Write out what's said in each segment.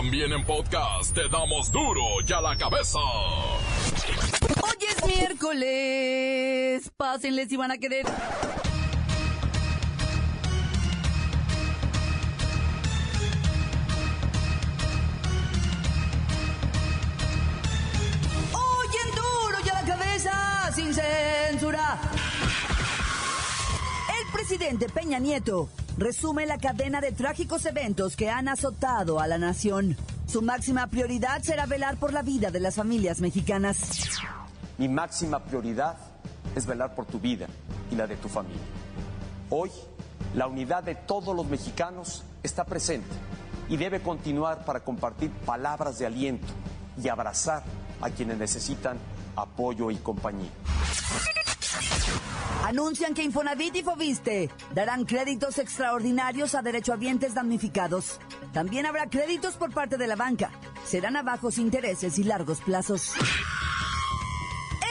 También en podcast te damos duro y a la cabeza. Hoy es miércoles. Pásenles si van a querer. Hoy en duro y a la cabeza, sin censura. El presidente Peña Nieto resume la cadena de trágicos eventos que han azotado a la nación. Su máxima prioridad será velar por la vida de las familias mexicanas. Mi máxima prioridad es velar por tu vida y la de tu familia. Hoy, la unidad de todos los mexicanos está presente y debe continuar para compartir palabras de aliento y abrazar a quienes necesitan apoyo y compañía. Anuncian que Infonavit y Foviste darán créditos extraordinarios a derechohabientes damnificados. También habrá créditos por parte de la banca. Serán a bajos intereses y largos plazos.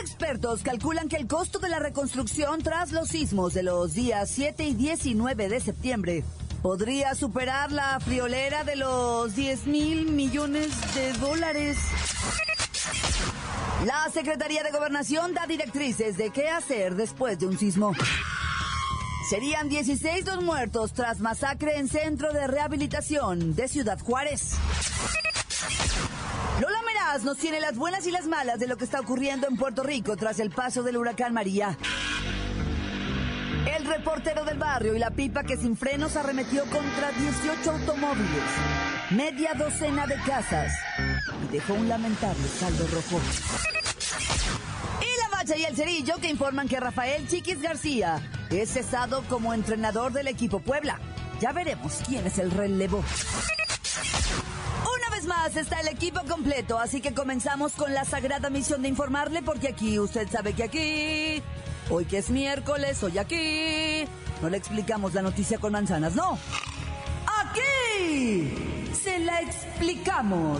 Expertos calculan que el costo de la reconstrucción tras los sismos de los días 7 y 19 de septiembre podría superar la friolera de los 10 mil millones de dólares. La Secretaría de Gobernación da directrices de qué hacer después de un sismo. Serían 16 los muertos tras masacre en centro de rehabilitación de Ciudad Juárez. Lola Meraz nos tiene las buenas y las malas de lo que está ocurriendo en Puerto Rico tras el paso del huracán María. El reportero del barrio y la pipa que sin frenos arremetió contra 18 automóviles, media docena de casas dejó un lamentable saldo rojo. Y la bacha y el cerillo que informan que Rafael Chiquis García es cesado como entrenador del equipo Puebla. Ya veremos quién es el relevo. Una vez más está el equipo completo, así que comenzamos con la sagrada misión de informarle porque aquí usted sabe que aquí Hoy que es miércoles, hoy aquí. No le explicamos la noticia con manzanas, no. Aquí se la explicamos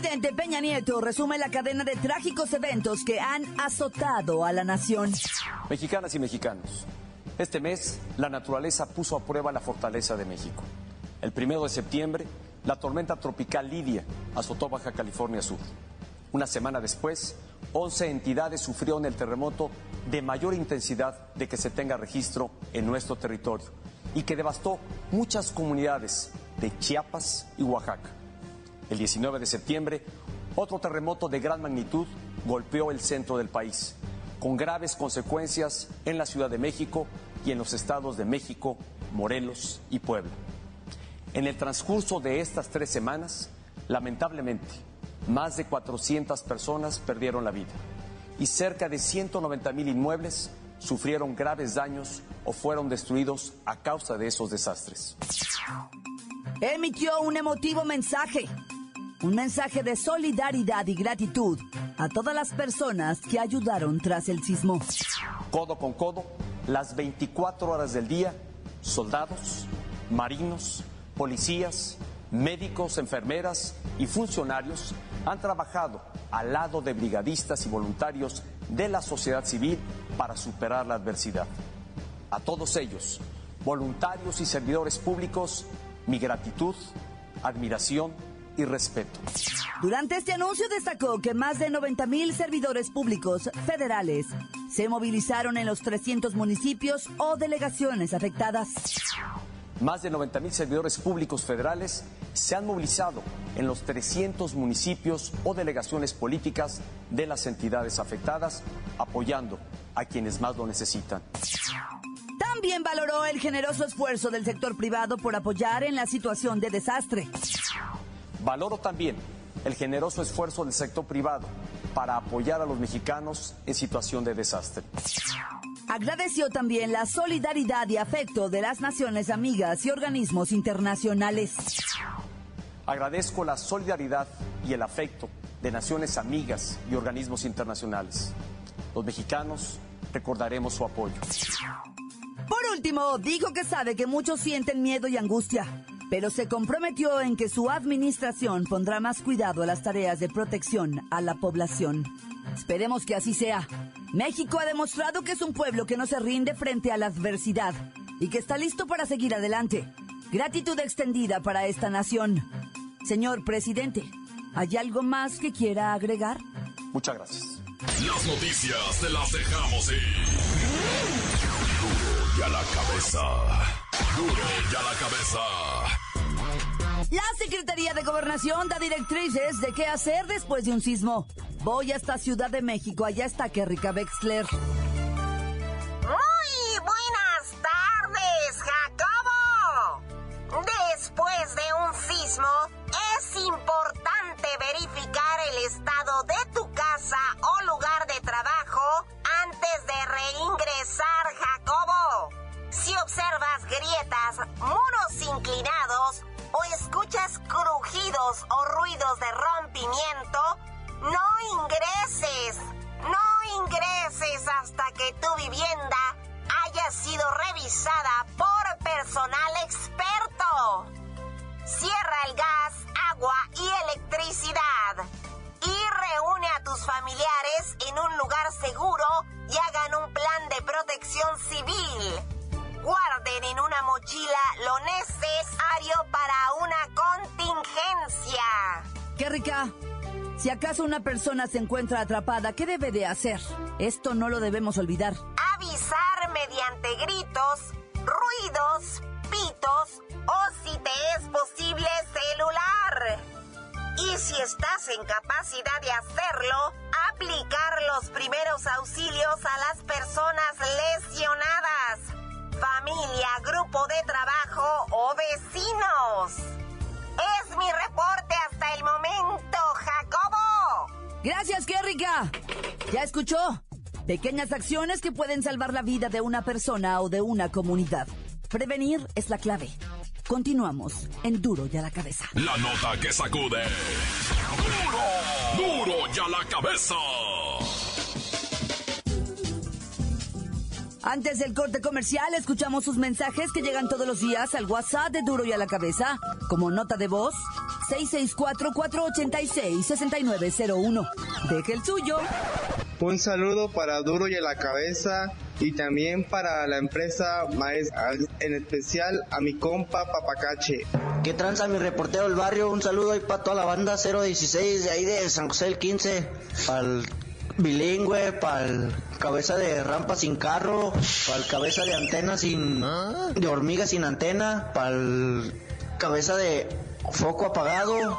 Presidente Peña Nieto resume la cadena de trágicos eventos que han azotado a la nación. Mexicanas y mexicanos, este mes la naturaleza puso a prueba la fortaleza de México. El primero de septiembre, la tormenta tropical Lidia azotó Baja California Sur. Una semana después, 11 entidades sufrieron el terremoto de mayor intensidad de que se tenga registro en nuestro territorio y que devastó muchas comunidades de Chiapas y Oaxaca. El 19 de septiembre, otro terremoto de gran magnitud golpeó el centro del país, con graves consecuencias en la Ciudad de México y en los estados de México, Morelos y Puebla. En el transcurso de estas tres semanas, lamentablemente, más de 400 personas perdieron la vida y cerca de 190 mil inmuebles sufrieron graves daños o fueron destruidos a causa de esos desastres. Emitió un emotivo mensaje, un mensaje de solidaridad y gratitud a todas las personas que ayudaron tras el sismo. Codo con codo, las 24 horas del día, soldados, marinos, policías, médicos, enfermeras y funcionarios han trabajado al lado de brigadistas y voluntarios de la sociedad civil para superar la adversidad. A todos ellos, voluntarios y servidores públicos, mi gratitud, admiración y respeto. Durante este anuncio destacó que más de 90 mil servidores públicos federales se movilizaron en los 300 municipios o delegaciones afectadas. Más de 90 mil servidores públicos federales se han movilizado en los 300 municipios o delegaciones políticas de las entidades afectadas, apoyando a quienes más lo necesitan. También valoró el generoso esfuerzo del sector privado por apoyar en la situación de desastre. Valoro también el generoso esfuerzo del sector privado para apoyar a los mexicanos en situación de desastre. Agradeció también la solidaridad y afecto de las naciones amigas y organismos internacionales. Agradezco la solidaridad y el afecto de naciones amigas y organismos internacionales. Los mexicanos recordaremos su apoyo. Por último, dijo que sabe que muchos sienten miedo y angustia, pero se comprometió en que su administración pondrá más cuidado a las tareas de protección a la población. Esperemos que así sea. México ha demostrado que es un pueblo que no se rinde frente a la adversidad y que está listo para seguir adelante. Gratitud extendida para esta nación. Señor presidente, ¿hay algo más que quiera agregar? Muchas gracias. Las noticias te las dejamos ir. Y a la cabeza. Duro la cabeza. La Secretaría de Gobernación da directrices de qué hacer después de un sismo. Voy hasta Ciudad de México, allá está Kerrika Wexler. Si acaso una persona se encuentra atrapada, ¿qué debe de hacer? Esto no lo debemos olvidar. Avisar mediante gritos, ruidos, pitos o si te es posible celular. Y si estás en capacidad de hacerlo, aplicar los primeros auxilios a las personas lesionadas, familia, grupo de trabajo o vecinos. Es mi reporte hasta el momento, Gracias, Kerrika. ¿Ya escuchó? Pequeñas acciones que pueden salvar la vida de una persona o de una comunidad. Prevenir es la clave. Continuamos en Duro y a la cabeza. La nota que sacude. Duro, duro y a la cabeza. Antes del corte comercial, escuchamos sus mensajes que llegan todos los días al WhatsApp de Duro y a la Cabeza, como nota de voz, 664-486-6901. Deje el suyo. Un saludo para Duro y a la Cabeza y también para la empresa Maestra, en especial a mi compa Papacache. ¿Qué tranza mi reportero del barrio? Un saludo ahí para toda la banda 016 de ahí de San José del 15, al bilingüe, para el cabeza de rampa sin carro, para el cabeza de antena sin... de hormiga sin antena, para el cabeza de foco apagado,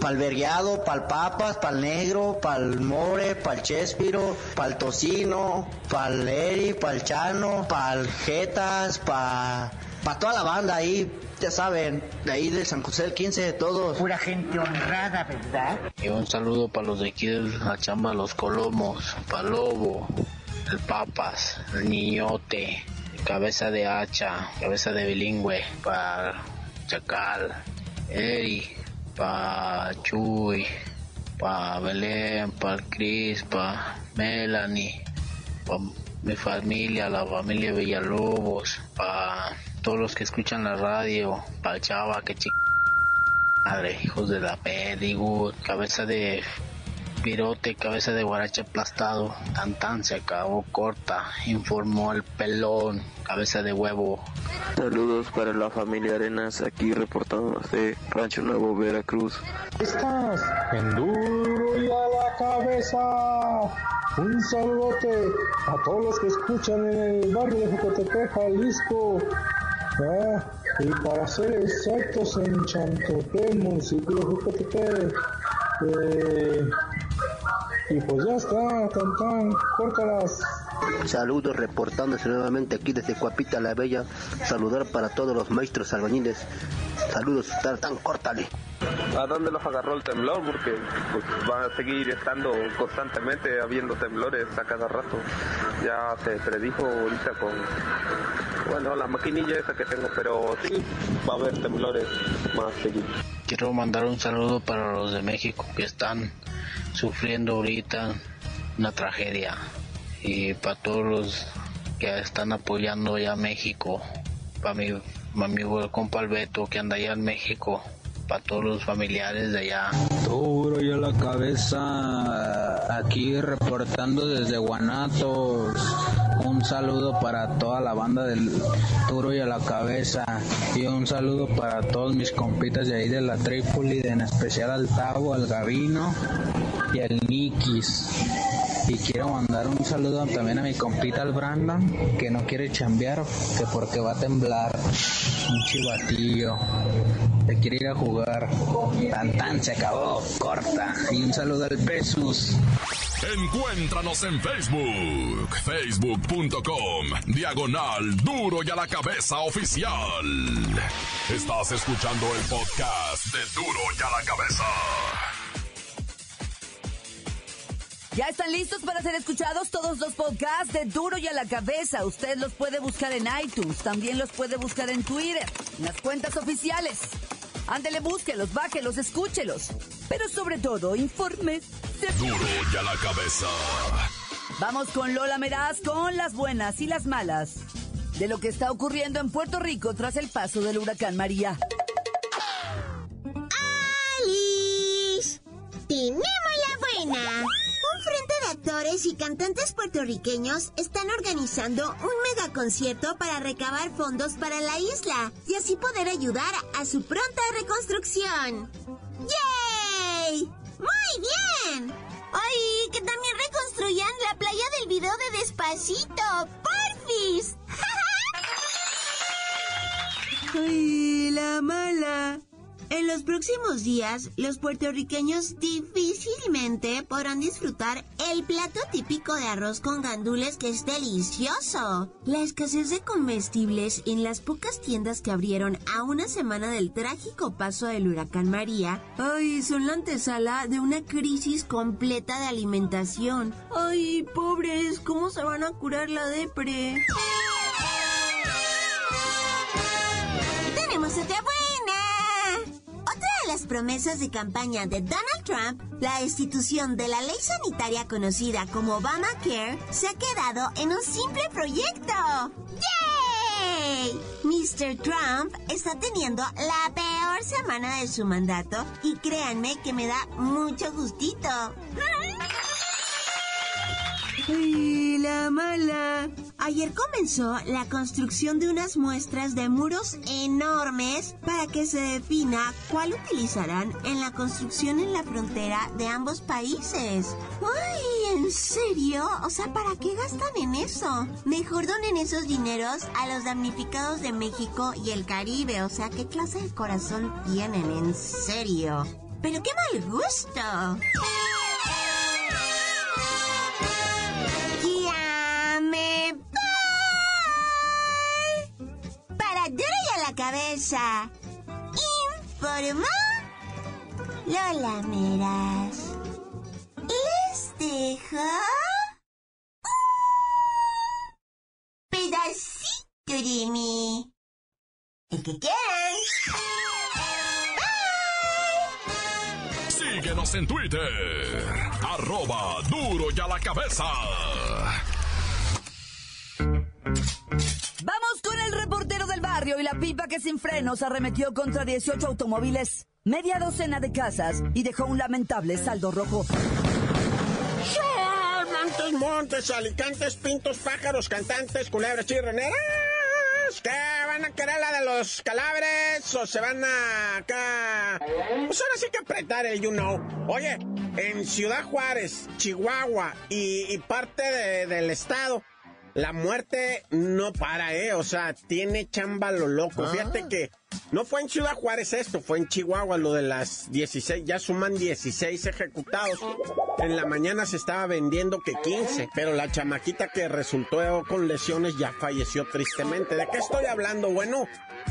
para el vergueado, para el papas, para el negro, para el more, para el chespiro, para el tocino, para el eri, para el chano, para el jetas, para pa toda la banda ahí, ya saben, de ahí de San José del 15 de todos. Pura gente honrada, ¿verdad? Y un saludo para los de aquí de la chamba, los Colomos, para Lobo, el Papas, el Niñote, Cabeza de Hacha, Cabeza de Bilingüe, para Chacal, Eri, para Chuy, para Belén, para Cris, para Melanie, para mi familia, la familia Villalobos, para todos los que escuchan la radio, para Chava, que chico madre, hijos de la Pedigut, cabeza de pirote, cabeza de guarache aplastado, tan tan se acabó corta, informó el pelón, cabeza de huevo. Saludos para la familia Arenas, aquí reportando de Rancho Nuevo, Veracruz. Estás en duro y a la cabeza. Un saludote a todos los que escuchan en el barrio de Jocotepec, Jalisco. Ah, y para ser exactos en Chantopé, municipio de Jocotepec. Eh, y pues ya está, tan tan, córtalas. Saludos reportándose nuevamente aquí desde Cuapita la Bella. Saludar para todos los maestros albañiles. Saludos, tan tan, córtale. ¿A dónde los agarró el temblor? Porque pues, va a seguir estando constantemente habiendo temblores a cada rato. Ya se predijo ahorita con, bueno, la maquinilla esa que tengo, pero sí, va a haber temblores más seguidos. Quiero mandar un saludo para los de México que están sufriendo ahorita una tragedia. Y para todos los que están apoyando ya México, para mi, para mi compa Alberto que anda allá en México, para todos los familiares de allá. Duro y a la cabeza, aquí reportando desde Guanatos. Un saludo para toda la banda del Duro y a la cabeza. Y un saludo para todos mis compitas de ahí de la Trípoli, en especial al Tavo, al Gavino y al Nikis. Y quiero mandar un saludo también a mi compita el Brandon, que no quiere chambear, que porque va a temblar. Un chivatillo. Que quiere ir a jugar. Tan tan se acabó. Corta. Y un saludo al Pesus. Encuéntranos en Facebook, facebook.com, diagonal duro y a la cabeza oficial. Estás escuchando el podcast de duro y a la cabeza. Ya están listos para ser escuchados todos los podcasts de Duro y a la Cabeza. Usted los puede buscar en iTunes, también los puede buscar en Twitter, en las cuentas oficiales. Ándele, búsquelos, bájelos, escúchelos. Pero sobre todo, informes. Duro y a la cabeza. Vamos con Lola Meraz con las buenas y las malas de lo que está ocurriendo en Puerto Rico tras el paso del huracán María. ¡Alice! ¡Tenemos la buena! Y cantantes puertorriqueños están organizando un mega concierto para recabar fondos para la isla y así poder ayudar a su pronta reconstrucción. ¡Yay! ¡Muy bien! ¡Ay! Que también reconstruyan la playa del video de Despacito. ¡Porfis! ¡Ay, la mala! En los próximos días, los puertorriqueños difícilmente podrán disfrutar el plato típico de arroz con gandules que es delicioso. La escasez de comestibles en las pocas tiendas que abrieron a una semana del trágico paso del huracán María, ay, son la antesala de una crisis completa de alimentación. Ay, pobres, ¿cómo se van a curar la depre? Tenemos de las promesas de campaña de Donald Trump, la destitución de la ley sanitaria conocida como Obamacare, se ha quedado en un simple proyecto. ¡Yay! Mr. Trump está teniendo la peor semana de su mandato y créanme que me da mucho gustito. ¡Ay, la mala! Ayer comenzó la construcción de unas muestras de muros enormes para que se defina cuál utilizarán en la construcción en la frontera de ambos países. ¡Ay, en serio! O sea, ¿para qué gastan en eso? Mejor donen esos dineros a los damnificados de México y el Caribe. O sea, ¿qué clase de corazón tienen? En serio. Pero qué mal gusto. Cabeza. Informó Lola Meras. Les dejo un pedacito de mí. El que quieran. Síguenos en Twitter, arroba duro y a la cabeza. La pipa que sin frenos arremetió contra 18 automóviles, media docena de casas y dejó un lamentable saldo rojo. Montes, montes, alicantes, pintos, pájaros, cantantes, culebras, chirroneras. ¿Qué van a querer la de los calabres o se van a acá? Pues ahora sí que apretar el you know. Oye, en Ciudad Juárez, Chihuahua y, parte de- del estado, la muerte no para, ¿eh? O sea, tiene chamba lo loco. Fíjate que no fue en Ciudad Juárez esto, fue en Chihuahua lo de las 16, ya suman 16 ejecutados. En la mañana se estaba vendiendo que 15, pero la chamaquita que resultó con lesiones ya falleció tristemente. ¿De qué estoy hablando? Bueno,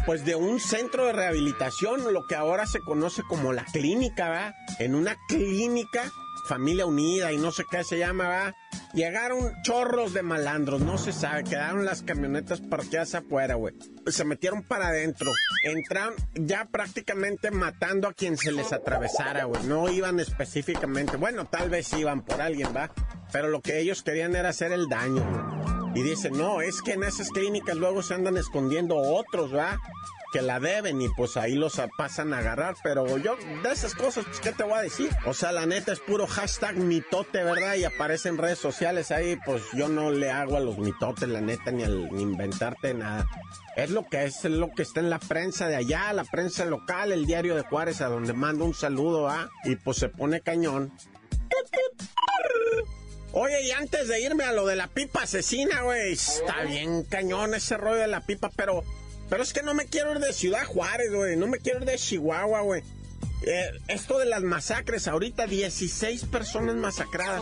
pues de un centro de rehabilitación, lo que ahora se conoce como la clínica, ¿verdad? En una clínica familia unida y no sé qué se llama, ¿va? Llegaron chorros de malandros, no se sabe, quedaron las camionetas parqueadas afuera, güey. Se metieron para adentro, entraron ya prácticamente matando a quien se les atravesara, güey. No iban específicamente, bueno, tal vez iban por alguien, ¿va? Pero lo que ellos querían era hacer el daño, güey. Y dicen, no, es que en esas clínicas luego se andan escondiendo otros, ¿va? Que la deben y pues ahí los pasan a agarrar. Pero yo, de esas cosas, pues, ¿qué te voy a decir? O sea, la neta es puro hashtag mitote, ¿verdad? Y aparece en redes sociales ahí, pues yo no le hago a los mitotes, la neta, ni al inventarte nada. Es lo que es, es lo que está en la prensa de allá, la prensa local, el diario de Juárez, a donde mando un saludo, ¿ah? Y pues se pone cañón. Oye, y antes de irme a lo de la pipa asesina, güey, está bien cañón ese rollo de la pipa, pero pero es que no me quiero ir de Ciudad Juárez, güey. No me quiero ir de Chihuahua, güey. Eh, esto de las masacres, ahorita 16 personas masacradas.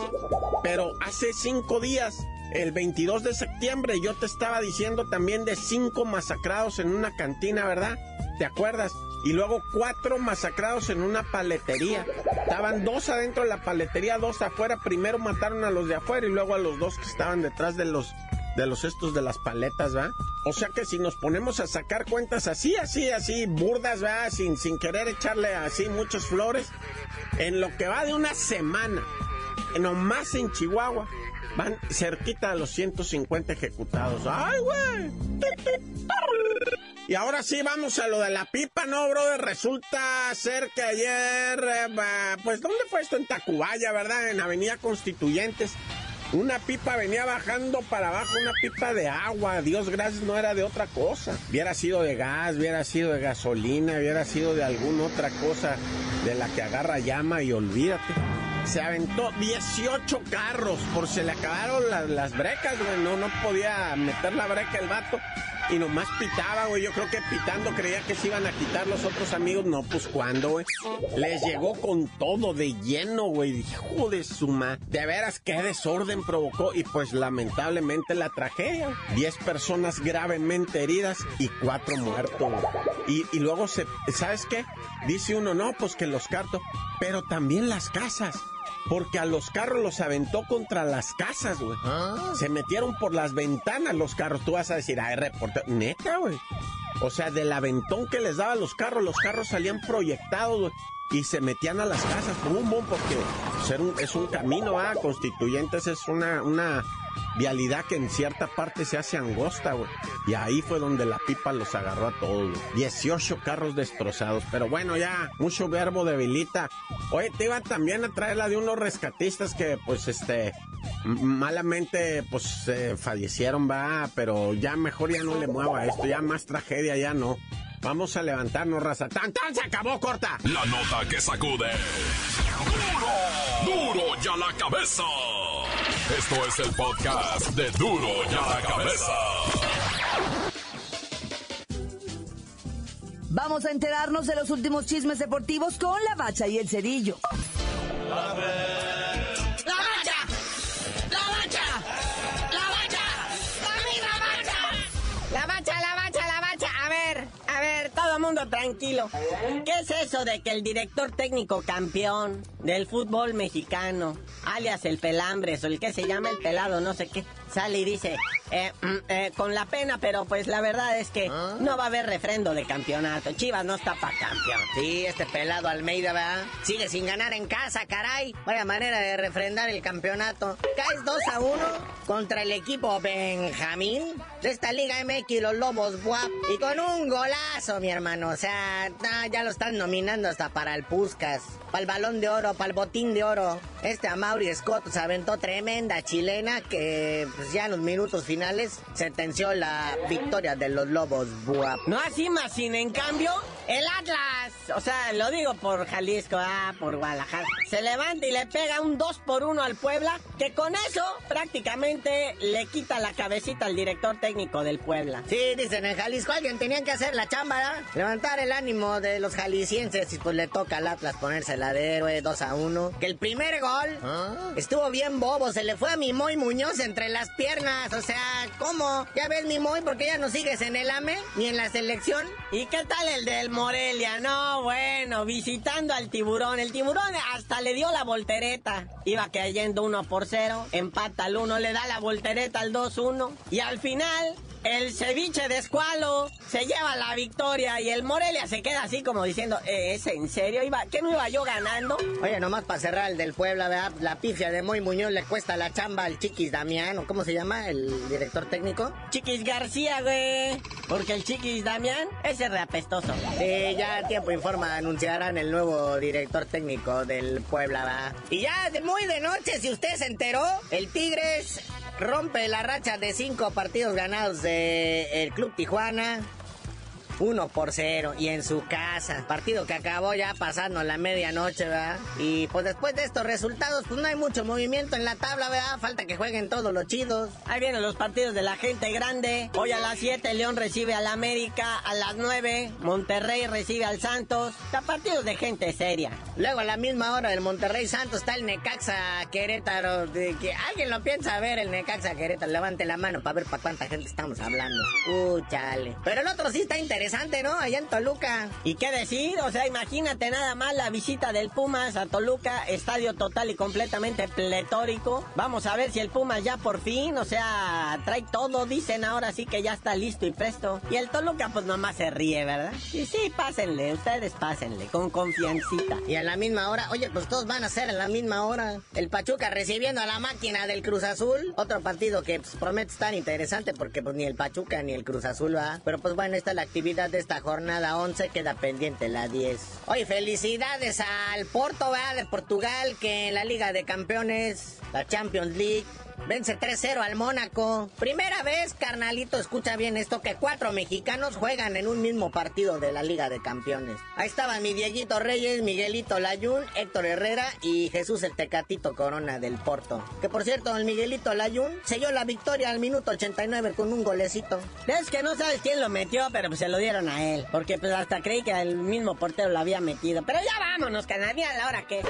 Pero hace 5 días, el 22 de septiembre, yo te estaba diciendo también de 5 masacrados en una cantina, ¿verdad? ¿Te acuerdas? Y luego 4 masacrados en una paletería. Estaban dos adentro de la paletería, dos afuera. Primero mataron a los de afuera y luego a los dos que estaban detrás de los de los estos de las paletas, ¿va? O sea que si nos ponemos a sacar cuentas así, así, así, burdas, ¿va? Sin, sin querer echarle así muchas flores, en lo que va de una semana, nomás en Chihuahua, van cerquita a los 150 ejecutados. ¡Ay, güey! Y ahora sí, vamos a lo de la pipa, ¿no, brother? Resulta ser que ayer, eh, pues, ¿dónde fue esto? En Tacubaya, ¿verdad? En Avenida Constituyentes. Una pipa venía bajando para abajo, una pipa de agua. Dios gracias, no era de otra cosa. Hubiera sido de gas, hubiera sido de gasolina, hubiera sido de alguna otra cosa de la que agarra llama y olvídate. Se aventó 18 carros, por se le acabaron las, brecas, güey. No, no podía meter la breca el vato y nomás pitaba, güey. Yo creo que pitando creía que se iban a quitar los otros amigos. No, pues cuando, güey. Les llegó con todo de lleno, güey. Hijo de suma. De veras, qué desorden provocó. Y pues lamentablemente la tragedia. Diez personas gravemente heridas y cuatro muertos. Y, y luego se, ¿sabes qué? Dice uno, no, pues que los cartos. Pero también las casas porque a los carros los aventó contra las casas, güey. Ah. Se metieron por las ventanas los carros. Tú vas a decir, ay, reportero, neta, güey. O sea, del aventón que les daba los carros, los carros salían proyectados, güey. Y se metían a las casas, un boom, porque pues, es un camino, ah, Constituyentes es una, una vialidad que en cierta parte se hace angosta, güey. Y ahí fue donde la pipa los agarró a todos, 18 carros destrozados. Pero bueno, ya, mucho verbo debilita. Oye, te iba también a traer la de unos rescatistas que, pues, este, malamente, pues, fallecieron, va, pero ya mejor ya no le mueva esto, ya más tragedia, ya no. Vamos a levantarnos, raza. ¡Tan, tan! ¡Se acabó, corta! La nota que sacude. ¡Duro! ¡Duro ya la cabeza! Esto es el podcast de Duro y a la Cabeza. Vamos a enterarnos de los últimos chismes deportivos con la bacha y el cerillo. ¡La bacha! ¡La bacha! ¡La bacha! ¡La bacha! ¡La bacha, la bacha, la bacha! A ver, a ver, todo mundo tranquilo. ¿Qué es eso de que el director técnico campeón del fútbol mexicano, alias el Pelambres o el que se llama el pelado, no sé qué, sale y dice, eh, mm, eh, con la pena, pero pues la verdad es que ¿Ah? no va a haber refrendo de campeonato. Chivas no está para campeón. Sí, este pelado Almeida, ¿verdad? Sigue sin ganar en casa, caray. Vaya manera de refrendar el campeonato. Caes 2 a 1 contra el equipo Benjamín de esta Liga MX, los Lobos Buap. Y con un golazo, mi hermano. O sea, ya lo están nominando hasta para el Puscas para el balón de oro, para el botín de oro. Este Amaury Scott se aventó tremenda chilena que pues, ya en los minutos finales sentenció la victoria de los Lobos. No así más, sin en cambio, el Atlas, o sea, lo digo por Jalisco, ah, por Guadalajara, se levanta y le pega un 2 por 1 al Puebla, que con eso prácticamente le quita la cabecita al director técnico del Puebla. Sí, dicen en Jalisco alguien tenía que hacer la chamba, ¿verdad? Levantar el ánimo de los jaliscienses y pues le toca al Atlas ponerse la de héroe 2 a 1. Que el primer gol ¿Ah? estuvo bien bobo, se le fue a Mimoy Muñoz entre las piernas, o sea, ¿cómo? Ya ves Mimoy porque ya no sigues en el AME ni en la selección. ¿Y qué tal el del el Morelia, no, bueno, visitando al tiburón. El tiburón hasta le dio la voltereta. Iba cayendo 1 por 0, empata al 1, le da la voltereta al 2-1. Y al final, el ceviche de escualo se lleva la victoria y el Morelia se queda así como diciendo, eh, ¿es en serio? ¿Iba, ¿Qué no iba yo ganando? Oye, nomás para cerrar el del Puebla, ¿verdad? La pifia de Moy Muñoz le cuesta la chamba al Chiquis Damián, ¿o cómo se llama el director técnico? Chiquis García, güey. Porque el Chiquis Damián ese es reapestoso. Eh, ya tiempo informa, anunciarán el nuevo director técnico del Puebla, ¿verdad? Y ya de muy de noche, si usted se enteró, el Tigres rompe la racha de cinco partidos ganados del Club Tijuana. 1 por 0 y en su casa. Partido que acabó ya pasando la medianoche, ¿verdad? Y pues después de estos resultados, pues no hay mucho movimiento en la tabla, ¿verdad? Falta que jueguen todos los chidos. Ahí vienen los partidos de la gente grande. Hoy a las 7 León recibe al América, a las 9 Monterrey recibe al Santos. Está partidos de gente seria. Luego a la misma hora del Monterrey Santos está el Necaxa Querétaro. De que alguien lo piensa ver el Necaxa Querétaro. Levante la mano para ver para cuánta gente estamos hablando. Uh, chale. Pero el otro sí está interesante ¿no? Allá en Toluca. ¿Y qué decir? O sea, imagínate nada más la visita del Pumas a Toluca, estadio total y completamente pletórico. Vamos a ver si el Pumas ya por fin, o sea, trae todo, dicen ahora sí que ya está listo y presto. Y el Toluca pues nomás se ríe, ¿verdad? Y sí, pásenle, ustedes pásenle, con confiancita. Y a la misma hora, oye, pues todos van a ser a la misma hora. El Pachuca recibiendo a la máquina del Cruz Azul. Otro partido que pues, promete estar interesante porque pues ni el Pachuca ni el Cruz Azul va. Pero pues bueno, esta es la actividad de esta jornada 11 queda pendiente la 10. Hoy felicidades al Porto de Portugal que en la Liga de Campeones, la Champions League, Vence 3-0 al Mónaco. Primera vez, carnalito, escucha bien esto, que cuatro mexicanos juegan en un mismo partido de la Liga de Campeones. Ahí estaban mi Dieguito Reyes, Miguelito Layún, Héctor Herrera y Jesús el Tecatito Corona del Porto. Que por cierto, el Miguelito Layún selló la victoria al minuto 89 con un golecito. Es que no sabes quién lo metió, pero pues se lo dieron a él. Porque pues hasta creí que el mismo portero lo había metido. Pero ya vámonos, canadía, a la hora que...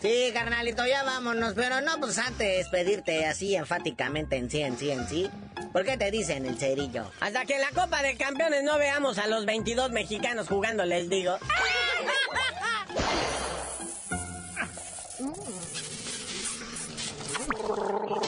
Sí, carnalito, ya vámonos, pero no, pues antes pedirte así enfáticamente en sí, en sí, en sí. ¿Por qué te dicen el cerillo? Hasta que en la Copa de Campeones no veamos a los 22 mexicanos jugando, les digo.